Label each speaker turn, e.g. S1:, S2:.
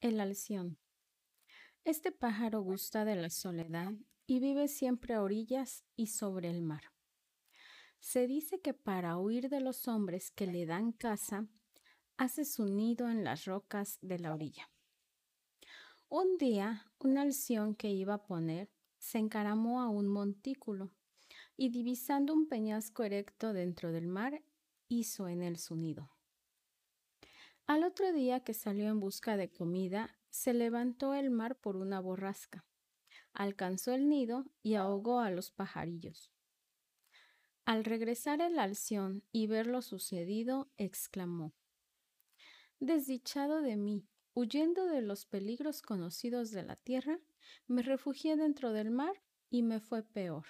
S1: El alción. Este pájaro gusta de la soledad y vive siempre a orillas y sobre el mar. Se dice que para huir de los hombres que le dan caza, hace su nido en las rocas de la orilla. Un día, un alción que iba a poner se encaramó a un montículo y divisando un peñasco erecto dentro del mar, hizo en él su nido. Al otro día que salió en busca de comida, se levantó el mar por una borrasca, alcanzó el nido y ahogó a los pajarillos. Al regresar el alción y ver lo sucedido, exclamó, Desdichado de mí, huyendo de los peligros conocidos de la tierra, me refugié dentro del mar y me fue peor.